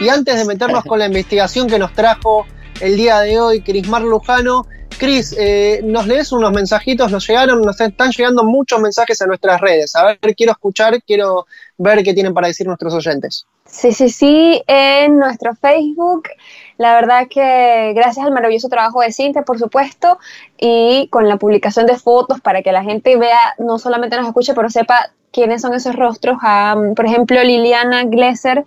Y antes de meternos con la investigación que nos trajo el día de hoy Crismar Lujano, Cris, eh, nos lees unos mensajitos, nos llegaron, nos están llegando muchos mensajes a nuestras redes. A ver, quiero escuchar, quiero ver qué tienen para decir nuestros oyentes. Sí, sí, sí, en nuestro Facebook. La verdad que gracias al maravilloso trabajo de Cintia, por supuesto, y con la publicación de fotos para que la gente vea, no solamente nos escuche, pero sepa quiénes son esos rostros. por ejemplo, Liliana Glesser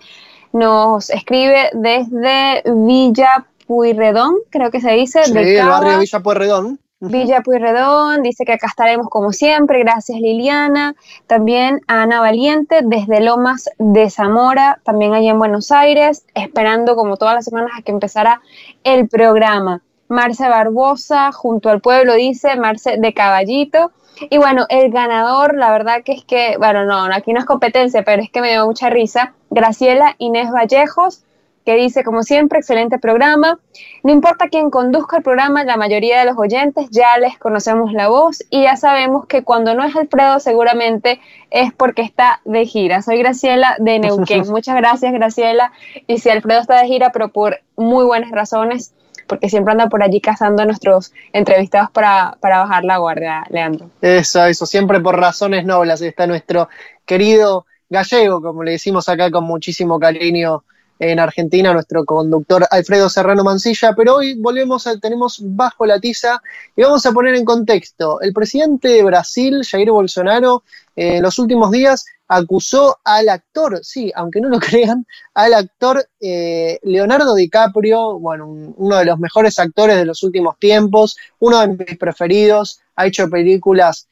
nos escribe desde Villa Puyredón, creo que se dice. Sí, el barrio Villa Puyredón. Villa Puyredón, dice que acá estaremos como siempre, gracias Liliana. También Ana Valiente desde Lomas de Zamora, también allá en Buenos Aires, esperando como todas las semanas a que empezara el programa. Marce Barbosa, junto al pueblo, dice Marce de Caballito. Y bueno, el ganador, la verdad que es que, bueno, no, aquí no es competencia, pero es que me dio mucha risa. Graciela Inés Vallejos, que dice, como siempre, excelente programa. No importa quién conduzca el programa, la mayoría de los oyentes ya les conocemos la voz y ya sabemos que cuando no es Alfredo seguramente es porque está de gira. Soy Graciela de Neuquén. Muchas gracias, Graciela. Y si Alfredo está de gira, pero por muy buenas razones, porque siempre anda por allí cazando a nuestros entrevistados para, para bajar la guardia, Leandro. Eso, eso, siempre por razones nobles. Está nuestro querido gallego, como le decimos acá con muchísimo cariño en Argentina, nuestro conductor Alfredo Serrano Mancilla, pero hoy volvemos, a, tenemos bajo la tiza y vamos a poner en contexto. El presidente de Brasil, Jair Bolsonaro, en los últimos días acusó al actor, sí, aunque no lo crean, al actor eh, Leonardo DiCaprio, bueno, uno de los mejores actores de los últimos tiempos, uno de mis preferidos, ha hecho películas.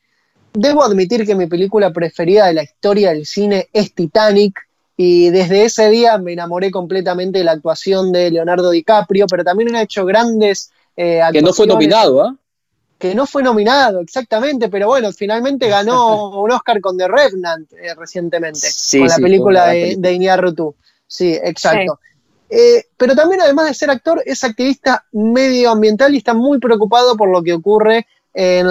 Debo admitir que mi película preferida de la historia del cine es Titanic, y desde ese día me enamoré completamente de la actuación de Leonardo DiCaprio, pero también ha hecho grandes eh, Que no fue nominado, ¿ah? Que no fue nominado, exactamente, pero bueno, finalmente ganó un Oscar con The Revenant eh, recientemente, con la película de, de Sí, exacto. Eh, pero también, además de ser actor, es activista medioambiental y está muy preocupado por lo que ocurre en,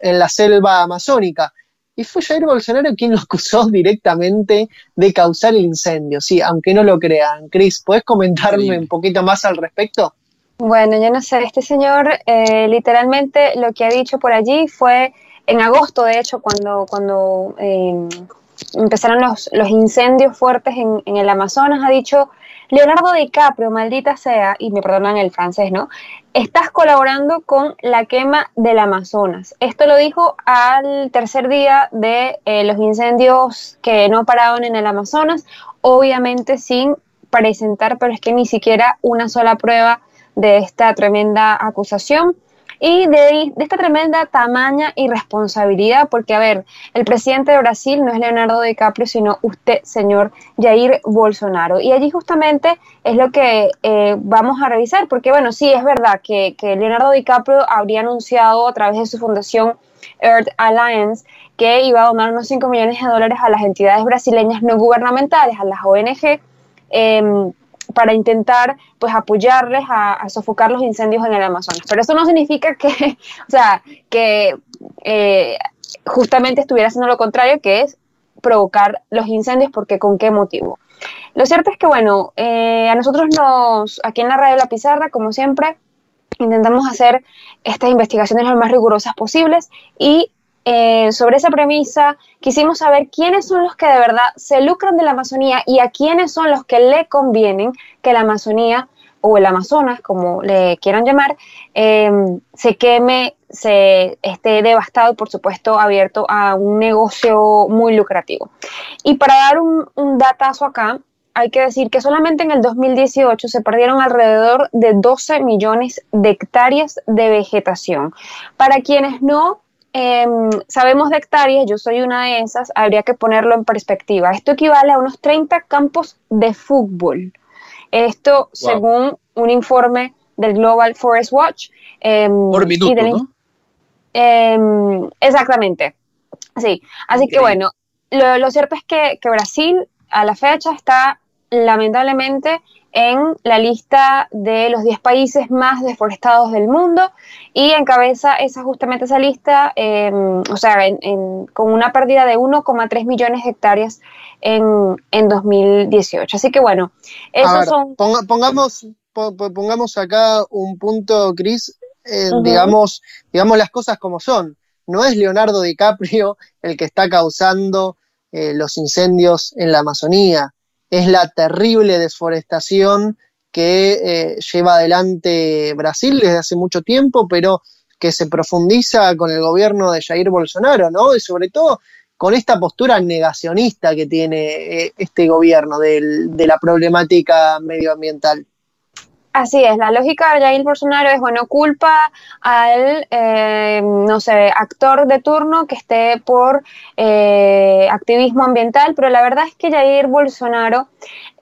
en la selva amazónica. Y fue Jair Bolsonaro quien lo acusó directamente de causar el incendio. Sí, aunque no lo crean. Cris, ¿puedes comentarme un poquito más al respecto? Bueno, yo no sé, este señor eh, literalmente lo que ha dicho por allí fue en agosto, de hecho, cuando, cuando eh, empezaron los, los, incendios fuertes en, en el Amazonas, ha dicho Leonardo DiCaprio, maldita sea, y me perdonan el francés, ¿no? Estás colaborando con la quema del Amazonas. Esto lo dijo al tercer día de eh, los incendios que no pararon en el Amazonas, obviamente sin presentar, pero es que ni siquiera una sola prueba de esta tremenda acusación y de, esta tremenda tamaña irresponsabilidad, porque a ver, el presidente de Brasil no es Leonardo DiCaprio, sino usted, señor Jair Bolsonaro. Y allí justamente es lo que eh, vamos a revisar, porque bueno, sí, es verdad que, que Leonardo DiCaprio habría anunciado a través de su fundación Earth Alliance que iba a donar unos 5 millones de dólares a las entidades brasileñas no gubernamentales, a las ONG, eh, para intentar pues apoyarles a, sofocar los incendios en el Amazonas. Pero eso no significa que, o sea, que eh, justamente estuviera haciendo lo contrario, que es provocar los incendios, porque con qué motivo. Lo cierto es que, bueno, eh, a nosotros nos, aquí en la radio La Pizarra, como siempre, intentamos hacer estas investigaciones lo más rigurosas posibles y eh, sobre esa premisa, quisimos saber quiénes son los que de verdad se lucran de la Amazonía y a quiénes son los que le convienen que la Amazonía o el Amazonas, como le quieran llamar, eh, se queme, se esté devastado y por supuesto abierto a un negocio muy lucrativo. Y para dar un, un datazo acá, hay que decir que solamente en el 2018 se perdieron alrededor de 12 millones de hectáreas de vegetación. Para quienes no Em, sabemos de hectáreas, yo soy una de esas, habría que ponerlo en perspectiva. Esto equivale a unos 30 campos de fútbol. Esto según un informe del Global Forest Watch. Em, Por minuto, ¿no? Em, exactamente. Sí, así que bueno, lo, cierto es que, que, Brasil a la fecha está lamentablemente en la lista de los 10 países más deforestados del mundo y encabeza esa justamente esa lista, em, o sea, con una pérdida de 1,3 millones de hectáreas en, 2018. Así que bueno, esos son... pongamos, pongamos acá un punto, Cris, eh, digamos, digamos las cosas como son. No es Leonardo DiCaprio el que está causando eh, los incendios en la Amazonía es la terrible desforestación que eh, lleva adelante Brasil desde hace mucho tiempo, pero que se profundiza con el gobierno de Jair Bolsonaro, ¿no? Y sobre todo con esta postura negacionista que tiene eh, este gobierno de la problemática medioambiental. Así es, la lógica de Jair Bolsonaro es, bueno, culpa al, eh, no sé, actor de turno que esté por eh, activismo ambiental, pero la verdad es que Jair Bolsonaro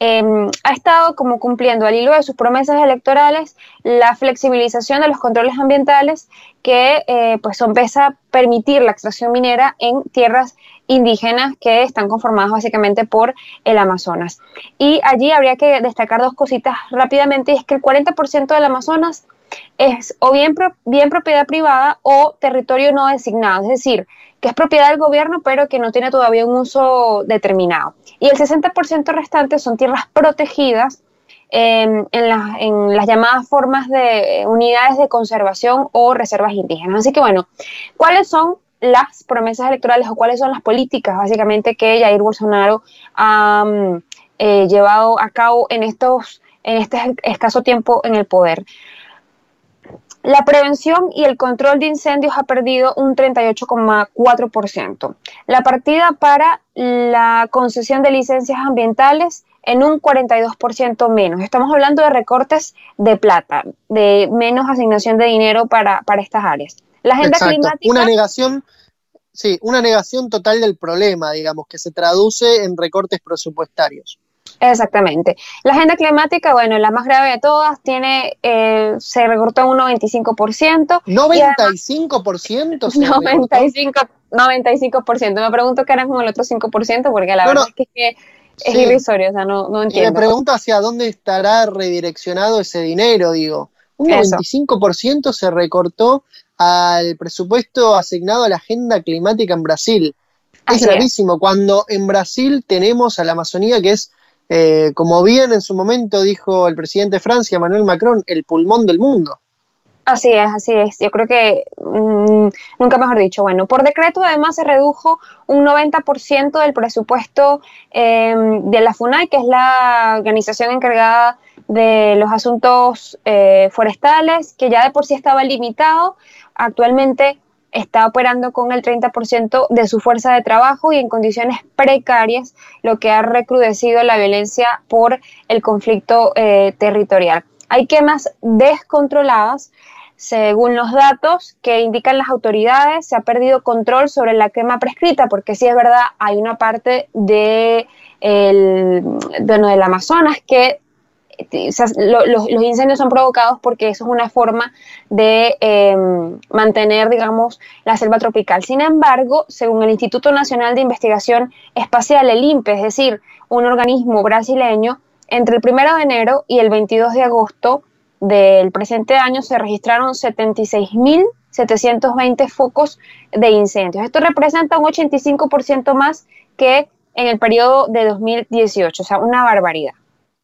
em, ha estado como cumpliendo al hilo de sus promesas electorales la flexibilización de los controles ambientales que eh, pues son pesa permitir la extracción minera en tierras indígenas que están conformadas básicamente por el Amazonas. Y allí habría que destacar dos cositas rápidamente, y es que el 40% del Amazonas es o bien, bien propiedad privada o territorio no designado, es decir, que es propiedad del gobierno pero que no tiene todavía un uso determinado. Y el 60% restante son tierras protegidas em, en, en, las llamadas formas de unidades de conservación o reservas indígenas. Así que bueno, ¿cuáles son las promesas electorales o cuáles son las políticas básicamente que Jair Bolsonaro ha mm, eh, llevado a cabo en, estos, en este escaso tiempo en el poder. La prevención y el control de incendios ha perdido un 38,4%. La partida para la concesión de licencias ambientales en un 42% menos. Estamos hablando de recortes de plata, de menos asignación de dinero para, para estas áreas. La agenda climática. Una negación, sí, una negación total del problema, digamos, que se traduce en recortes presupuestarios. Exactamente. La agenda climática, bueno, la más grave de todas, tiene, eh, se recortó un 95%. ¿95%? Se 95, 95%. Me pregunto qué harán con el otro 5%, porque la verdad es que, es irrisorio, o sea, no, no entiendo. me pregunto hacia dónde estará redireccionado ese dinero, digo. Un 95% se recortó al presupuesto asignado a la agenda climática en Brasil. Es gravísimo cuando en Brasil tenemos a la Amazonía que es, eh, como bien en su momento dijo el presidente de Francia, Manuel Macron, el pulmón del mundo. Así es, así es. Yo creo que, mm, nunca mejor dicho, bueno, por decreto además se redujo un 90% del presupuesto em, de la FUNAI, que es la organización encargada de los asuntos eh, forestales, que ya de por sí estaba limitado actualmente está operando con el 30% de su fuerza de trabajo y en condiciones precarias, lo que ha recrudecido la violencia por el conflicto eh, territorial. Hay quemas descontroladas. Según los datos que indican las autoridades, se ha perdido control sobre la quema prescrita, porque sí es verdad, hay una parte de el, bueno, del Amazonas que los, incendios son provocados porque eso es una forma de em, mantener, digamos, la selva tropical. Sin embargo, según el Instituto Nacional de Investigación Espacial, el INPE, es decir, un organismo brasileño, entre el 1 de enero y el 22 de agosto del presente año se registraron 76.720 focos de incendios. Esto representa un 85% más que en el periodo de 2018, o sea, una barbaridad.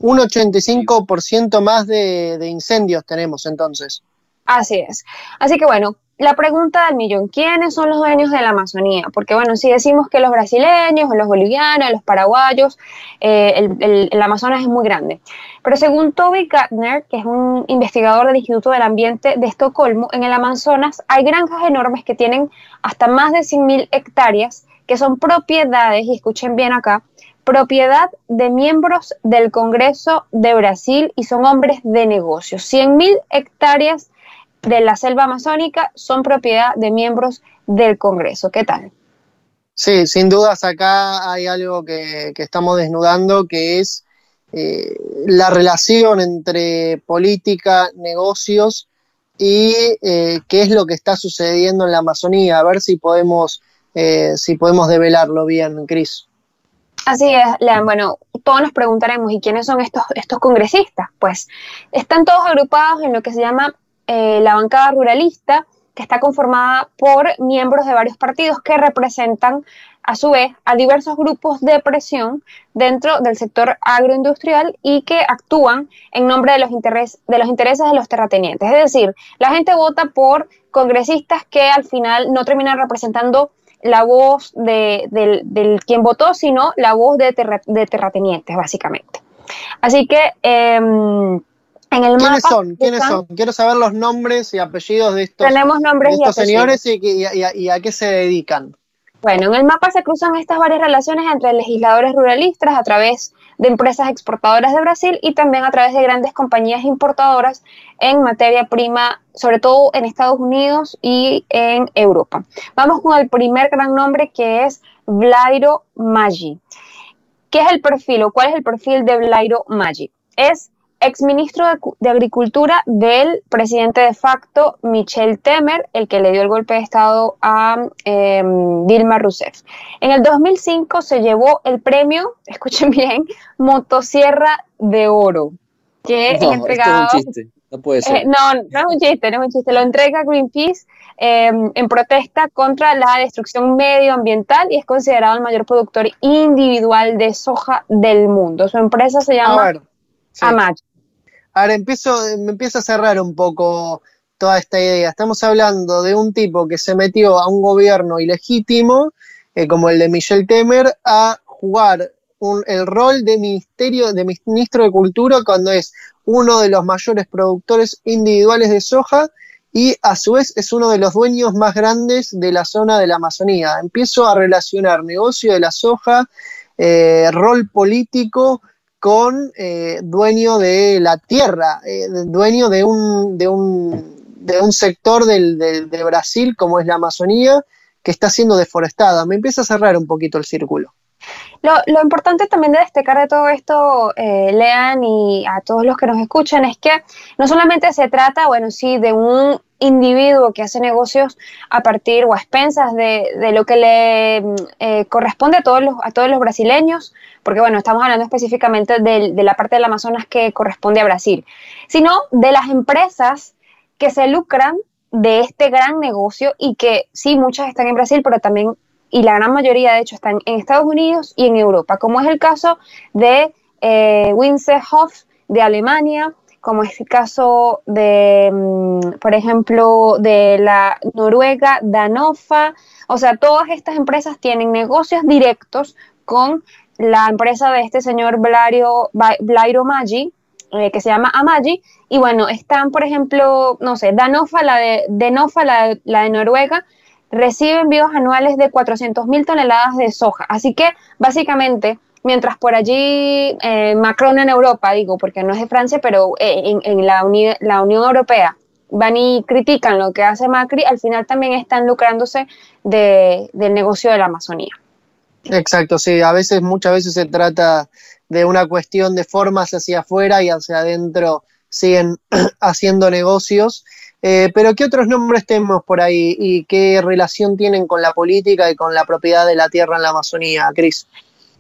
Un 85% más de, incendios tenemos entonces. Así es. Así que bueno, la pregunta del millón, ¿quiénes son los dueños de la Amazonía? Porque bueno, si decimos que los brasileños, los bolivianos, los paraguayos, eh, el, el, Amazonas es muy grande. Pero según Toby Gardner, que es un investigador del Instituto del Ambiente de Estocolmo, en el Amazonas hay granjas enormes que tienen hasta más de 100.000 hectáreas, que son propiedades, y escuchen bien acá, propiedad de miembros del Congreso de Brasil y son hombres de negocios. 100.000 hectáreas de la selva amazónica son propiedad de miembros del Congreso. ¿Qué tal? Sí, sin dudas acá hay algo que, estamos desnudando, que es eh, la relación entre política, negocios y eh, qué es lo que está sucediendo en la Amazonía. A ver si podemos, eh, si podemos develarlo bien, Cris. Así es, Lean. Bueno, todos nos preguntaremos, ¿y quiénes son estos, estos congresistas? Pues están todos agrupados en lo que se llama eh, la bancada ruralista, que está conformada por miembros de varios partidos que representan a su vez a diversos grupos de presión dentro del sector agroindustrial y que actúan en nombre de los, de los intereses de los terratenientes. Es decir, la gente vota por congresistas que al final no terminan representando la voz de, del, quien votó, sino la voz de, terratenientes, básicamente. Así que em, en el ¿Quiénes son? ¿Quiénes son? Quiero saber los nombres y apellidos de estos, tenemos nombres estos señores y, a, qué se dedican. Bueno, en el mapa se cruzan estas varias relaciones entre legisladores ruralistas a través de empresas exportadoras de Brasil y también a través de grandes compañías importadoras en materia prima, sobre todo en Estados Unidos y en Europa. Vamos con el primer gran nombre que es Blairo Maggi. ¿Qué es el perfil o cuál es el perfil de Blairo Maggi? Es exministro de, de Agricultura del presidente de facto Michel Temer, el que le dio el golpe de Estado a em, Dilma Rousseff. En el 2005 se llevó el premio, escuchen bien, Motosierra de Oro, que es entregado... es un chiste. No puede ser. Eh, no, no es un chiste, no es un chiste. Lo entrega Greenpeace em, en protesta contra la destrucción medioambiental y es considerado el mayor productor individual de soja del mundo. Su empresa se llama Amach. Ahora empiezo, me empieza a cerrar un poco toda esta idea. Estamos hablando de un tipo que se metió a un gobierno ilegítimo, eh, como el de Michel Temer, a jugar el rol de ministerio, de ministro de Cultura cuando es uno de los mayores productores individuales de soja y a su vez es uno de los dueños más grandes de la zona de la Amazonía. Empiezo a relacionar negocio de la soja, eh, rol político con eh, dueño de la tierra, eh, dueño de un, de un, de un sector del, de Brasil como es la Amazonía, que está siendo deforestada. Me empieza a cerrar un poquito el círculo. Lo, importante también de destacar de todo esto, eh, Lean, y a todos los que nos escuchan, es que no solamente se trata, bueno, sí, de un individuo que hace negocios a partir o a expensas de, de lo que le eh, corresponde a todos, los, a todos los brasileños, porque bueno, estamos hablando específicamente de, la parte del Amazonas que corresponde a Brasil, sino de las empresas que se lucran de este gran negocio y que sí, muchas están en Brasil, pero también, y la gran mayoría de hecho están en Estados Unidos y en Europa, como es el caso de eh, Winsehoff de Alemania, como es el caso de, mm, por ejemplo, de la Noruega, Danofa. O sea, todas estas empresas tienen negocios directos con la empresa de este señor Blairo, Maggi, eh, que se llama Amagi. Y bueno, están, por ejemplo, no sé, Danofa, la de, Denofa, la, de Noruega, recibe envíos anuales de 400.000 toneladas de soja. Así que, básicamente, mientras por allí eh, Macron en Europa, digo, porque no es de Francia, pero eh, en, la, la, Unión Europea van y critican lo que hace Macri, al final también están lucrándose de, del negocio de la Amazonía. Exacto, sí, a veces, muchas veces se trata de una cuestión de formas hacia afuera y hacia adentro siguen haciendo negocios. Eh, pero ¿qué otros nombres tenemos por ahí y qué relación tienen con la política y con la propiedad de la tierra en la Amazonía, Cris?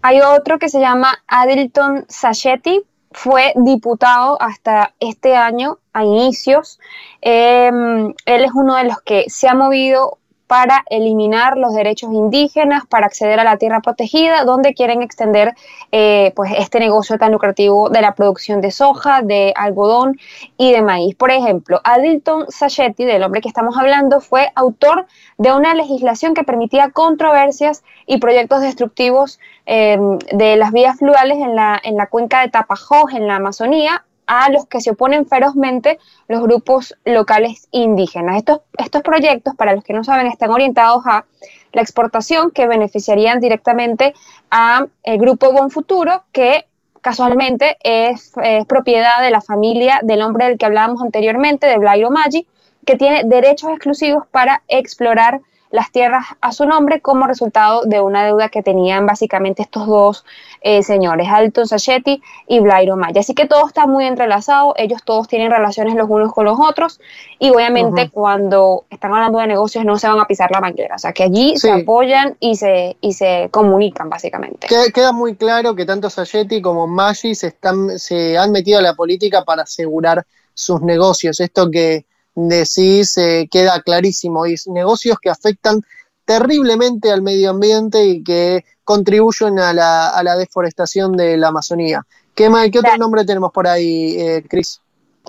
Hay otro que se llama Adilton Sachetti, fue diputado hasta este año, a inicios. Em, él es uno de los que se ha movido para eliminar los derechos indígenas, para acceder a la tierra protegida, donde quieren extender eh, pues este negocio tan lucrativo de la producción de soja, de algodón y de maíz. Por ejemplo, Adilton Sachetti, del hombre que estamos hablando, fue autor de una legislación que permitía controversias y proyectos destructivos em, de las vías fluviales en la, en la cuenca de Tapajós, en la Amazonía, a los que se oponen ferozmente los grupos locales indígenas. Estos, estos proyectos, para los que no saben, están orientados a la exportación que beneficiarían directamente a el grupo Buen Futuro, que casualmente es, propiedad de la familia del hombre del que hablábamos anteriormente, de Blairo Maggi, que tiene derechos exclusivos para explorar las tierras a su nombre como resultado de una deuda que tenían básicamente estos dos eh, señores, Alton Sacheti y Blairo Maya. Así que todo está muy entrelazado, ellos todos tienen relaciones los unos con los otros y obviamente cuando están hablando de negocios no se van a pisar la manguera, o sea que allí se apoyan y se, y se comunican básicamente. Queda, muy claro que tanto Sacheti como Maggi se, están, se han metido a la política para asegurar sus negocios. Esto que decís eh, queda clarísimo. Y negocios que afectan terriblemente al medio ambiente y que contribuyen a la, a la deforestación de la Amazonía. ¿Qué, qué otro nombre tenemos por ahí, eh, Cris?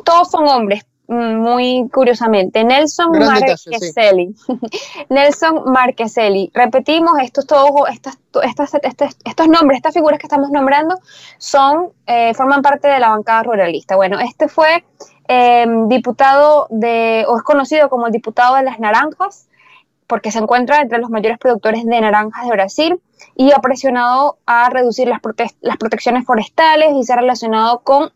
Todos son hombres, muy curiosamente. Nelson Marqueselli. Nelson Marqueselli. Repetimos, estos, todos, estas, estas, estos, nombres, estas figuras que estamos nombrando, son, eh, forman parte de la bancada ruralista. Bueno, este fue Em, diputado de, o es conocido como el diputado de las naranjas, porque se encuentra entre los mayores productores de naranjas de Brasil y ha presionado a reducir las, las protecciones forestales y se ha relacionado con,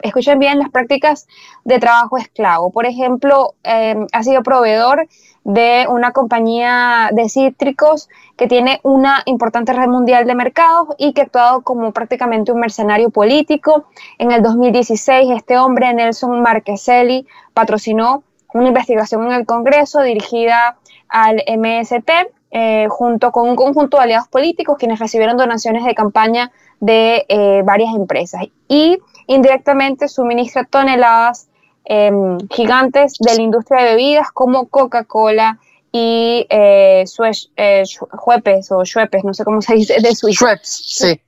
escuchen bien, las prácticas de trabajo esclavo. Por ejemplo, em, ha sido proveedor de una compañía de cítricos que tiene una importante red mundial de mercados y que ha actuado como prácticamente un mercenario político. En el 2016, este hombre, Nelson Marqueselli, patrocinó una investigación en el Congreso dirigida al MST eh, junto con un conjunto de aliados políticos quienes recibieron donaciones de campaña de eh, varias empresas y indirectamente suministra toneladas Em, gigantes de la industria de bebidas como Coca-Cola y eh, eh o Schweppes, no sé cómo se dice, de Suiza. sí.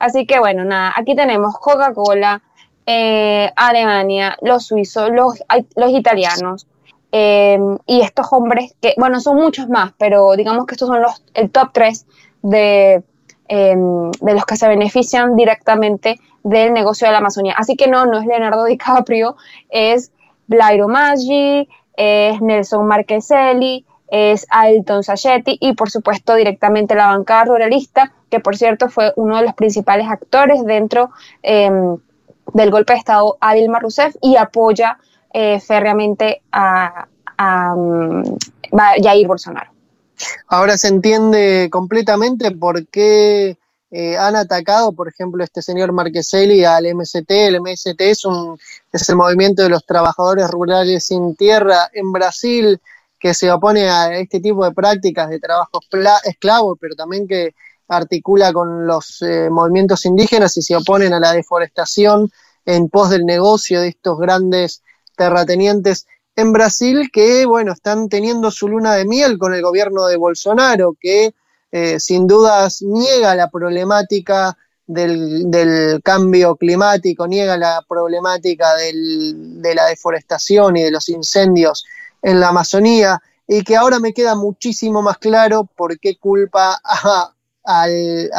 Así que bueno, nada, aquí tenemos Coca-Cola, eh, Alemania, los suizos, los, los italianos, em, y estos hombres que, bueno, son muchos más, pero digamos que estos son los, el top 3 de, em, de los que se benefician directamente del negocio de la Amazonía. Así que no, no es Leonardo DiCaprio, es Blairo Maggi, es Nelson Marqueselli, es Ailton Sacheti y por supuesto directamente la bancada ruralista, que por cierto fue uno de los principales actores dentro em, del golpe de Estado a Dilma Rousseff y apoya eh, férreamente a, a, mm, Jair Bolsonaro. Ahora se entiende completamente por qué eh, han atacado, por ejemplo, este señor Marqueselli al MST. El MST es, un, es el movimiento de los trabajadores rurales sin tierra en Brasil que se opone a este tipo de prácticas de trabajo esclavo, pero también que articula con los eh, movimientos indígenas y se oponen a la deforestación en pos del negocio de estos grandes terratenientes en Brasil que, bueno, están teniendo su luna de miel con el gobierno de Bolsonaro, que eh, sin dudas niega la problemática del, cambio climático, niega la problemática de la deforestación y de los incendios en la Amazonía, y que ahora me queda muchísimo más claro por qué culpa al,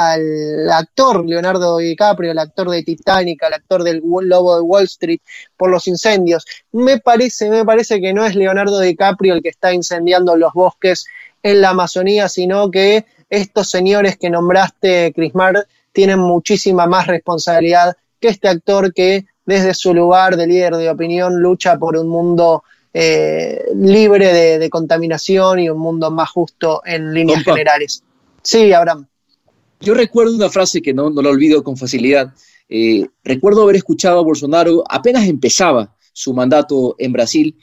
actor Leonardo DiCaprio, el actor de Titanic, al actor del Lobo de Wall Street, por los incendios. Me parece, me parece que no es Leonardo DiCaprio el que está incendiando los bosques en la Amazonía, sino que estos señores que nombraste, Crismar, tienen muchísima más responsabilidad que este actor que desde su lugar de líder de opinión lucha por un mundo eh, libre de, contaminación y un mundo más justo en líneas generales. Sí, Abraham. Yo recuerdo una frase que no, no la olvido con facilidad. Eh, recuerdo haber escuchado a Bolsonaro apenas empezaba su mandato en Brasil,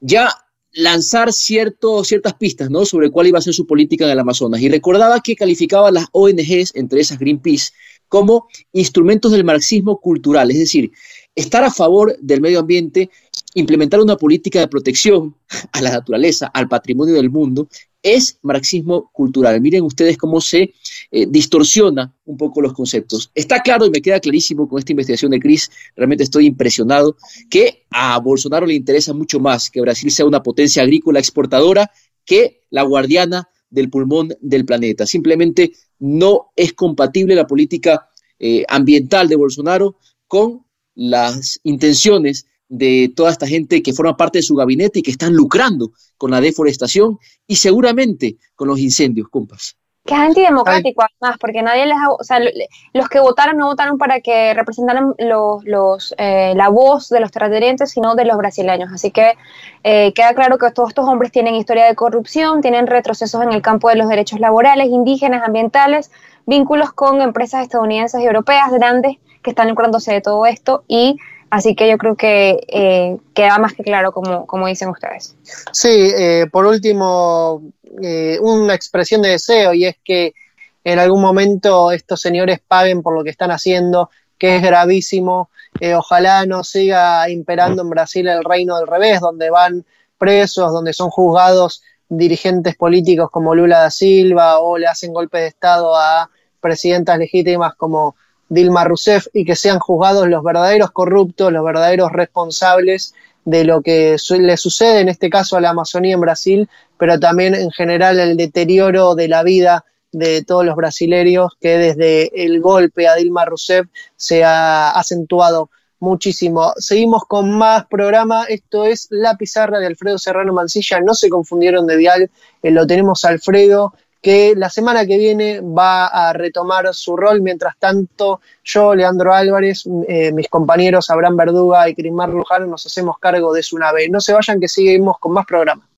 ya lanzar cierto, ciertas pistas ¿no? sobre cuál iba a ser su política en el Amazonas. Y recordaba que calificaba a las ONGs, entre esas Greenpeace, como instrumentos del marxismo cultural, es decir, estar a favor del medio ambiente, implementar una política de protección a la naturaleza, al patrimonio del mundo es marxismo cultural. Miren ustedes cómo se eh, distorsiona un poco los conceptos. Está claro y me queda clarísimo con esta investigación de Cris, realmente estoy impresionado, que a Bolsonaro le interesa mucho más que Brasil sea una potencia agrícola exportadora que la guardiana del pulmón del planeta. Simplemente no es compatible la política eh, ambiental de Bolsonaro con las intenciones de toda esta gente que forma parte de su gabinete y que están lucrando con la deforestación y seguramente con los incendios, compas. Que es antidemocrático, además, porque nadie les ha, o sea, los que votaron no votaron para que representaran los, los, eh, la voz de los terratenientes, sino de los brasileños. Así que eh, queda claro que todos estos hombres tienen historia de corrupción, tienen retrocesos en el campo de los derechos laborales, indígenas, ambientales, vínculos con empresas estadounidenses y europeas grandes que están lucrándose de todo esto y Así que yo creo que eh, queda más que claro como, dicen ustedes. Sí, eh, por último, eh, una expresión de deseo y es que en algún momento estos señores paguen por lo que están haciendo, que es gravísimo. ojalá no siga imperando en Brasil el reino del revés, donde van presos, donde son juzgados dirigentes políticos como Lula da Silva o le hacen golpes de Estado a presidentas legítimas como Dilma Rousseff y que sean juzgados los verdaderos corruptos, los verdaderos responsables de lo que le sucede en este caso a la Amazonía en Brasil, pero también en general el deterioro de la vida de todos los brasileños que desde el golpe a Dilma Rousseff se ha acentuado muchísimo. Seguimos con más programa. Esto es La Pizarra de Alfredo Serrano Mancilla. No se confundieron de dial. Eh, lo tenemos Alfredo que la semana que viene va a retomar su rol. Mientras tanto, yo, Leandro Álvarez, eh, mis compañeros Abraham Verduga y Crismar Lujano nos hacemos cargo de su nave. No se vayan que seguimos con más programas.